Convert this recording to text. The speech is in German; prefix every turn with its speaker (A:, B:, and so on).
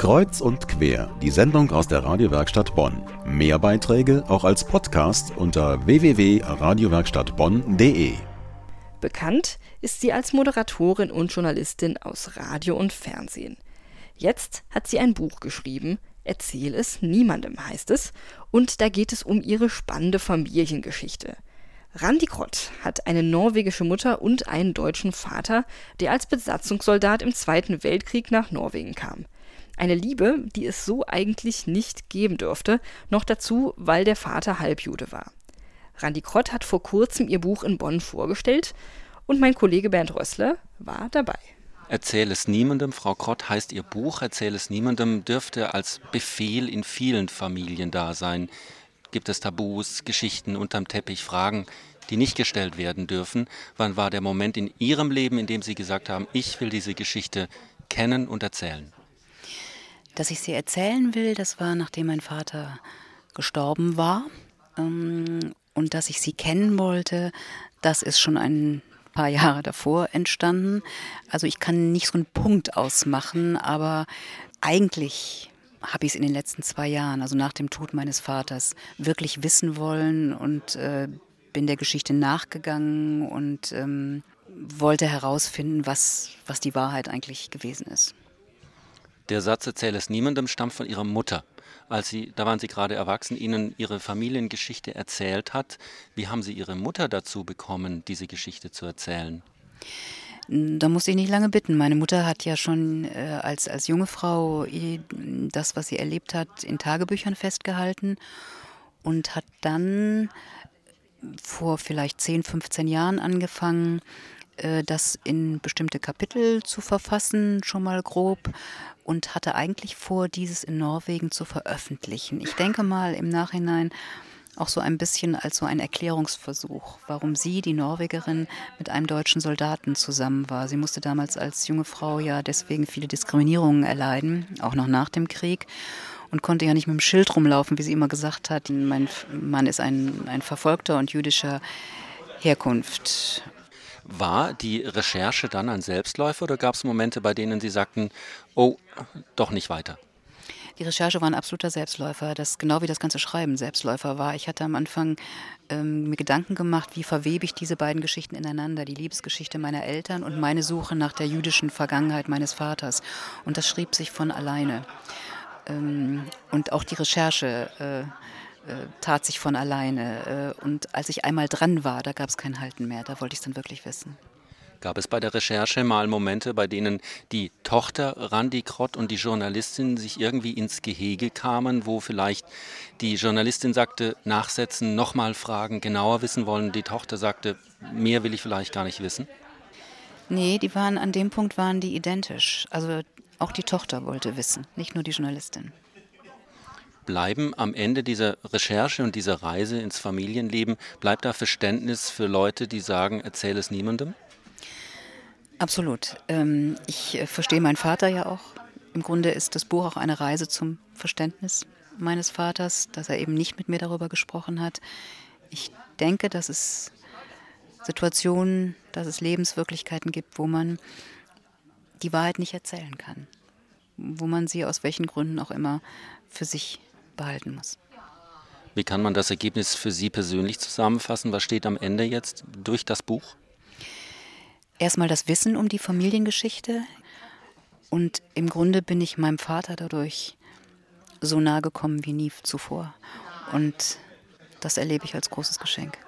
A: Kreuz und quer, die Sendung aus der Radiowerkstatt Bonn. Mehr Beiträge auch als Podcast unter www.radiowerkstattbonn.de.
B: Bekannt ist sie als Moderatorin und Journalistin aus Radio und Fernsehen. Jetzt hat sie ein Buch geschrieben, Erzähl es niemandem heißt es, und da geht es um ihre spannende Familiengeschichte. Randi Krott hat eine norwegische Mutter und einen deutschen Vater, der als Besatzungssoldat im Zweiten Weltkrieg nach Norwegen kam. Eine Liebe, die es so eigentlich nicht geben dürfte, noch dazu, weil der Vater Halbjude war. Randi Krott hat vor kurzem ihr Buch in Bonn vorgestellt und mein Kollege Bernd Rössler war dabei.
C: Erzähl es niemandem, Frau Krott heißt ihr Buch, Erzähl es niemandem, dürfte als Befehl in vielen Familien da sein. Gibt es Tabus, Geschichten unterm Teppich, Fragen, die nicht gestellt werden dürfen? Wann war der Moment in Ihrem Leben, in dem Sie gesagt haben, ich will diese Geschichte kennen und erzählen?
D: Dass ich sie erzählen will, das war, nachdem mein Vater gestorben war. Ähm, und dass ich sie kennen wollte, das ist schon ein paar Jahre davor entstanden. Also ich kann nicht so einen Punkt ausmachen, aber eigentlich habe ich es in den letzten zwei Jahren, also nach dem Tod meines Vaters, wirklich wissen wollen und äh, bin der Geschichte nachgegangen und ähm, wollte herausfinden, was, was die Wahrheit eigentlich gewesen ist.
C: Der Satz erzähle es niemandem stammt von ihrer Mutter. Als sie, da waren sie gerade erwachsen, ihnen ihre Familiengeschichte erzählt hat. Wie haben sie ihre Mutter dazu bekommen, diese Geschichte zu erzählen?
D: Da musste ich nicht lange bitten. Meine Mutter hat ja schon äh, als, als junge Frau das, was sie erlebt hat, in Tagebüchern festgehalten und hat dann vor vielleicht 10, 15 Jahren angefangen, das in bestimmte Kapitel zu verfassen, schon mal grob, und hatte eigentlich vor, dieses in Norwegen zu veröffentlichen. Ich denke mal im Nachhinein auch so ein bisschen als so ein Erklärungsversuch, warum sie, die Norwegerin, mit einem deutschen Soldaten zusammen war. Sie musste damals als junge Frau ja deswegen viele Diskriminierungen erleiden, auch noch nach dem Krieg und konnte ja nicht mit dem Schild rumlaufen, wie sie immer gesagt hat. Mein Mann ist ein, ein Verfolgter und jüdischer Herkunft.
C: War die Recherche dann ein Selbstläufer oder gab es Momente, bei denen Sie sagten, oh, doch nicht weiter?
D: Die Recherche war ein absoluter Selbstläufer, das genau wie das ganze Schreiben Selbstläufer war. Ich hatte am Anfang ähm, mir Gedanken gemacht, wie verwebe ich diese beiden Geschichten ineinander, die Liebesgeschichte meiner Eltern und meine Suche nach der jüdischen Vergangenheit meines Vaters. Und das schrieb sich von alleine. Ähm, und auch die Recherche äh, äh, tat sich von alleine. Äh, und als ich einmal dran war, da gab es kein Halten mehr. Da wollte ich es dann wirklich wissen.
C: Gab es bei der Recherche mal Momente, bei denen die Tochter Randi Krott und die Journalistin sich irgendwie ins Gehege kamen, wo vielleicht die Journalistin sagte, nachsetzen, nochmal fragen, genauer wissen wollen, die Tochter sagte, mehr will ich vielleicht gar nicht wissen?
D: Nee, die waren an dem Punkt waren die identisch. Also auch die Tochter wollte wissen, nicht nur die Journalistin
C: bleiben am Ende dieser Recherche und dieser Reise ins Familienleben, bleibt da Verständnis für Leute, die sagen, erzähle es niemandem?
D: Absolut. Ähm, ich äh, verstehe meinen Vater ja auch. Im Grunde ist das Buch auch eine Reise zum Verständnis meines Vaters, dass er eben nicht mit mir darüber gesprochen hat. Ich denke, dass es Situationen, dass es Lebenswirklichkeiten gibt, wo man die Wahrheit nicht erzählen kann, wo man sie aus welchen Gründen auch immer für sich behalten muss.
C: Wie kann man das Ergebnis für Sie persönlich zusammenfassen? Was steht am Ende jetzt durch das Buch?
D: Erstmal das Wissen um die Familiengeschichte. Und im Grunde bin ich meinem Vater dadurch so nahe gekommen wie nie zuvor. Und das erlebe ich als großes Geschenk.